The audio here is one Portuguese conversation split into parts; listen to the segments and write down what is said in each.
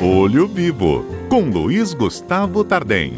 Olho Vivo, com Luiz Gustavo Tardem.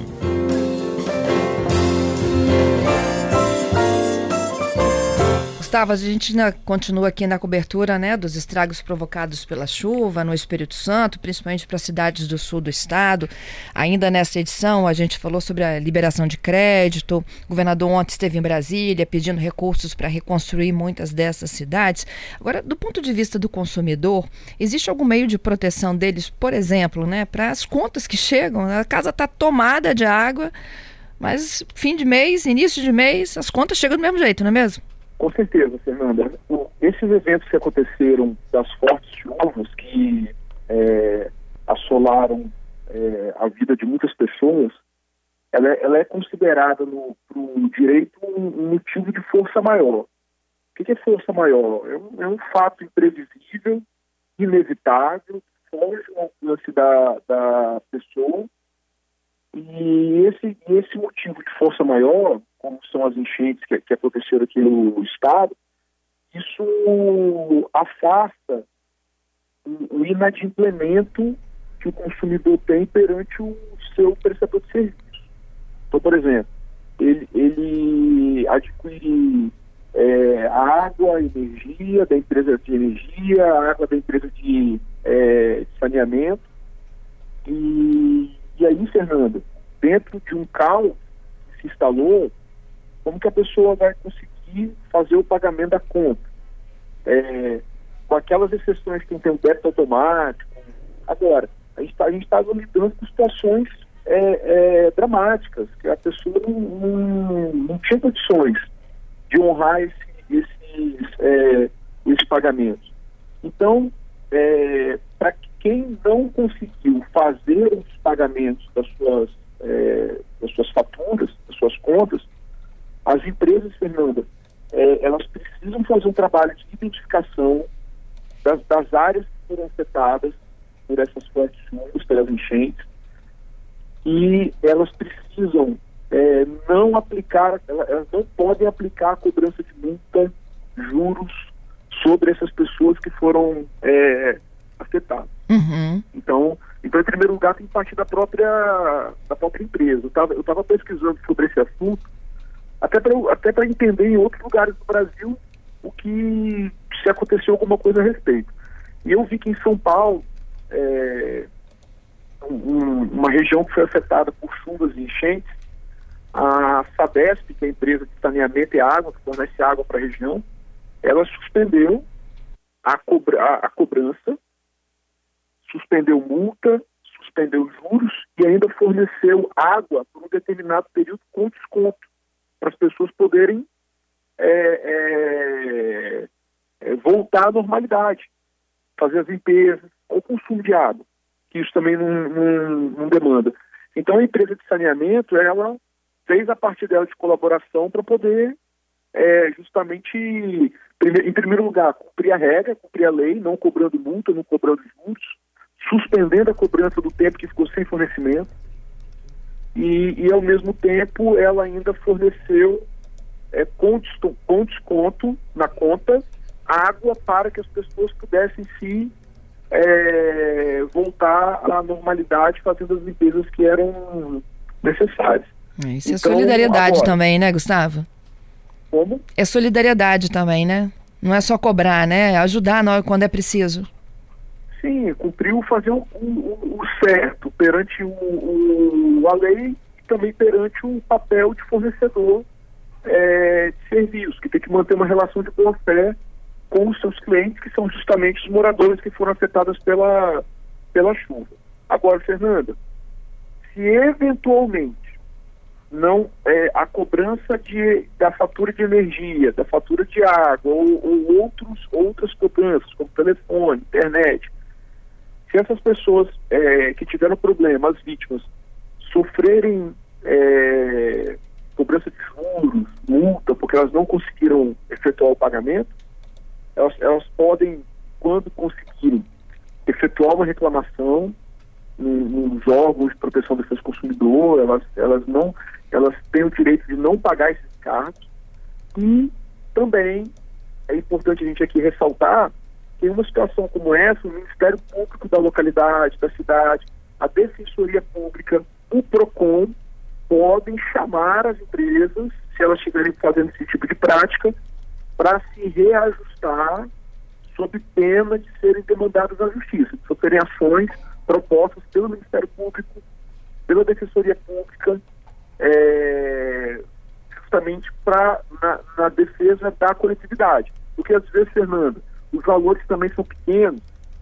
Gustavo, a gente continua aqui na cobertura né, dos estragos provocados pela chuva no Espírito Santo, principalmente para cidades do sul do estado. Ainda nessa edição, a gente falou sobre a liberação de crédito. O governador ontem esteve em Brasília pedindo recursos para reconstruir muitas dessas cidades. Agora, do ponto de vista do consumidor, existe algum meio de proteção deles, por exemplo, né, para as contas que chegam? A casa está tomada de água, mas fim de mês, início de mês, as contas chegam do mesmo jeito, não é mesmo? Com certeza, Fernanda. Esses eventos que aconteceram das fortes chuvas que é, assolaram é, a vida de muitas pessoas, ela, ela é considerada no pro direito um, motivo de força maior. O que, é força maior? É um, é um, fato imprevisível, inevitável, foge do alcance da, da pessoa. E esse, esse motivo de força maior como são as enchentes que, que aconteceram aqui no estado, isso afasta o, o inadimplemento que o consumidor tem perante o seu prestador de serviço. Então, por exemplo, ele, ele adquire é, água, energia da empresa de energia, água da empresa de, é, de saneamento. E, e aí, Fernando, dentro de um caos que se instalou, como que a pessoa vai conseguir fazer o pagamento da conta? É, com aquelas exceções que tem o débito automático. Agora, a gente está tá lidando com situações é, é, dramáticas, que a pessoa não, não, não, tinha condições de honrar esse, esses, é, esses pagamentos. Então, é, para quem não conseguiu fazer os pagamentos das suas, é, das suas faturas, das suas contas, as empresas, Fernanda, é, elas precisam fazer um trabalho de identificação das, das áreas que foram afetadas por essas fortes chuvas, pelas enchentes, e elas precisam é, não aplicar, elas não podem aplicar a cobrança de multa, juros sobre essas pessoas que foram é, afetadas. Uhum. Então, então, em primeiro lugar, tem que partir da própria, da própria empresa. Eu estava pesquisando sobre esse assunto até para até entender em outros lugares do Brasil o que se aconteceu alguma coisa a respeito. E eu vi que em São Paulo, é, um, uma região que foi afetada por chuvas e enchentes, a Sabesp, que é a empresa de saneamento e água, que fornece água para a região, ela suspendeu a, cobra, a, a cobrança, suspendeu multa, suspendeu juros e ainda forneceu água por um determinado período com desconto para as pessoas poderem é, é, é, voltar à normalidade, fazer as limpezas, ou consumo de água, que isso também não, não, não demanda. Então a empresa de saneamento, ela fez a parte dela de colaboração para poder é, justamente, em primeiro lugar, cumprir a regra, cumprir a lei, não cobrando multa, não cobrando juros, suspendendo a cobrança do tempo que ficou sem fornecimento, e, e ao mesmo tempo ela ainda forneceu é, com, com desconto na conta água para que as pessoas pudessem se é, voltar à normalidade fazendo as limpezas que eram necessárias. É, isso é então, é solidariedade agora, também, né, Gustavo? Como? É solidariedade também, né? Não é só cobrar, né? É ajudar quando é preciso. Sim, cumpriu fazer o, o, o certo perante o, a lei e também perante o papel de fornecedor é, de serviços, que tem que manter uma relação de boa fé com os seus clientes, que são justamente os moradores que foram afetados pela, pela chuva. Agora, Fernanda, se eventualmente não é, a cobrança de, da fatura de energia, da fatura de água ou, ou outros, outras cobranças, como telefone, internet, se essas pessoas é, que tiveram problema, as vítimas, sofrerem é, cobrança de juros, multa, porque elas não conseguiram efetuar o pagamento, elas, elas podem, quando conseguirem, efetuar uma reclamação nos órgãos de proteção do defesa consumidor, elas, elas não elas têm o direito de não pagar esses cargos. E também é importante a gente aqui ressaltar em uma situação como essa, o Ministério Público da localidade, da cidade, a Defensoria Pública, o PROCON, podem chamar as empresas, se elas estiverem fazendo esse tipo de prática, para se reajustar sob pena de serem demandadas à justiça, de sofrerem ações propostas pelo Ministério Público, pela Defensoria Pública, é, justamente para na, na, defesa da coletividade. Porque às vezes, Fernanda, os valores também são pequenos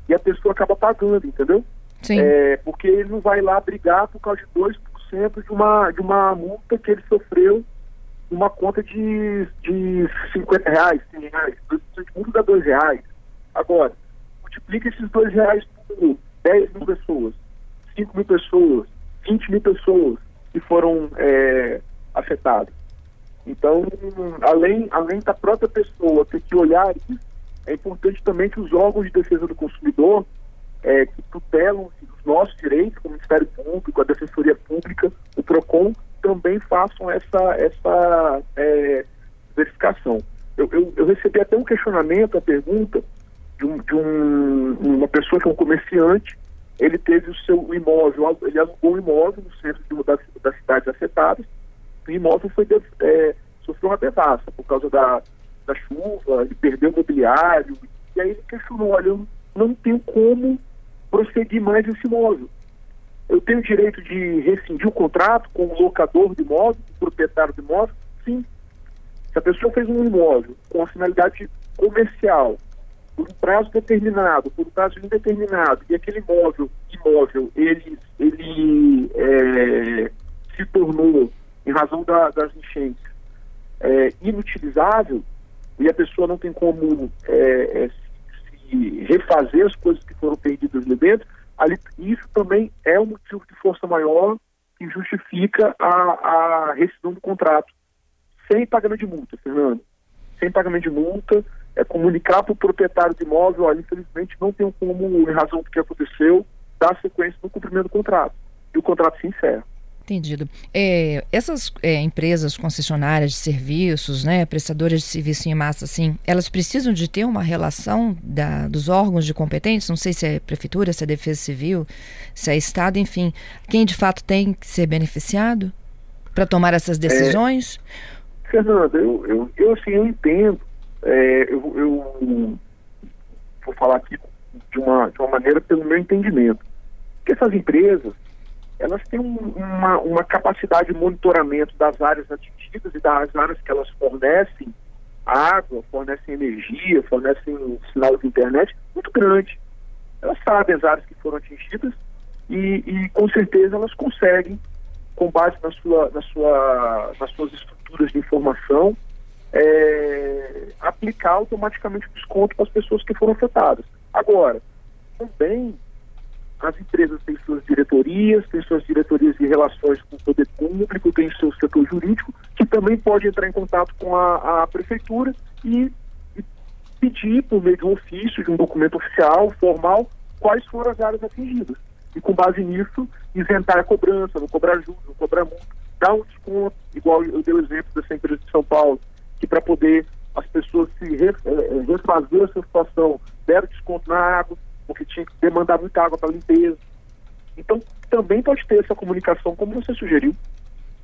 e a pessoa acaba pagando, entendeu? Sim. É, porque ele não vai lá brigar por causa de 2% de uma, de uma multa que ele sofreu numa conta de, de 50 reais, 100 reais. 2% de multa dá 2 reais. Agora, multiplica esses 2 reais por 10 mil pessoas, 5 mil pessoas, 20 mil pessoas que foram é, afetadas. Então, além, além da própria pessoa ter que olhar isso, é importante também que os órgãos de defesa do consumidor, é, que tutelam os nossos direitos, o Ministério Público, a Defensoria Pública, o PROCON, também façam essa, essa é, verificação. Eu, eu, eu, recebi até um questionamento, a pergunta, de, um, de um, uma pessoa que é um comerciante, ele teve o seu imóvel, ele alugou um imóvel no centro de das, das cidades afetadas, o imóvel foi é, sofreu uma devassa por causa da, da chuva, ele perdeu o mobiliário, e aí ele questionou, olha, eu não tenho como prosseguir mais esse imóvel. Eu tenho direito de rescindir o contrato com o locador de imóvel, o proprietário do imóvel? Sim. Se a pessoa fez um imóvel com a finalidade comercial, por um prazo determinado, por um prazo indeterminado, e aquele imóvel, imóvel ele, ele é, se tornou, em razão da, das enchentes, é, inutilizável, e a pessoa não tem como é, é se refazer as coisas que foram perdidas ali dentro, ali, isso também é um motivo de força maior que justifica a, a rescisão do contrato, sem pagamento de multa, Fernando. Sem pagamento de multa, é comunicar para o proprietário de imóvel, olha, infelizmente não tem como, em razão do que aconteceu, dar sequência no cumprimento do contrato. E o contrato se encerra. Entendido. É, essas é, empresas concessionárias de serviços, né, prestadoras de serviço em massa, assim, elas precisam de ter uma relação da, dos órgãos de competência, não sei se é prefeitura, se é defesa civil, se é Estado, enfim, quem de fato tem que ser beneficiado para tomar essas decisões? É, Fernanda, eu, eu, eu, assim, eu entendo é, eu, eu, vou falar aqui de uma, de uma maneira pelo meu entendimento. Que essas empresas, elas têm um, uma, uma capacidade de monitoramento das áreas atingidas e das áreas que elas fornecem água, fornecem energia, fornecem sinal de internet muito grande. Elas sabem as áreas que foram atingidas e, e com certeza elas conseguem, com base na sua, na sua, nas suas estruturas de informação, é, aplicar automaticamente o desconto para as pessoas que foram afetadas. Agora, também as empresas têm suas diretorias, têm suas diretorias de relações com o poder público, têm seu setor jurídico, que também pode entrar em contato com a, a prefeitura e, e, pedir, por meio de um ofício, de um documento oficial, formal, quais foram as áreas atingidas. E com base nisso, isentar a cobrança, não cobrar juros, não cobrar multa, dar um desconto, igual eu dei o exemplo dessa empresa de São Paulo, que para poder as pessoas se eh, eh, refazer essa situação, deram desconto na água, porque tinha que demandar muita água para limpeza. Então, também pode ter essa comunicação, como você sugeriu.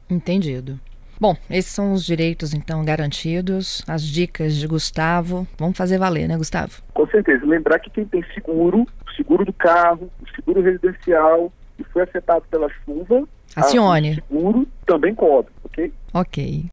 Entendido. Bom, esses são os direitos, então, garantidos, as dicas de Gustavo. Vamos fazer valer, né, Gustavo? Com certeza. Lembrar que quem tem seguro, o seguro do carro, o seguro residencial, e foi afetado pela chuva, Acione. o seguro também cobre, ok? Ok.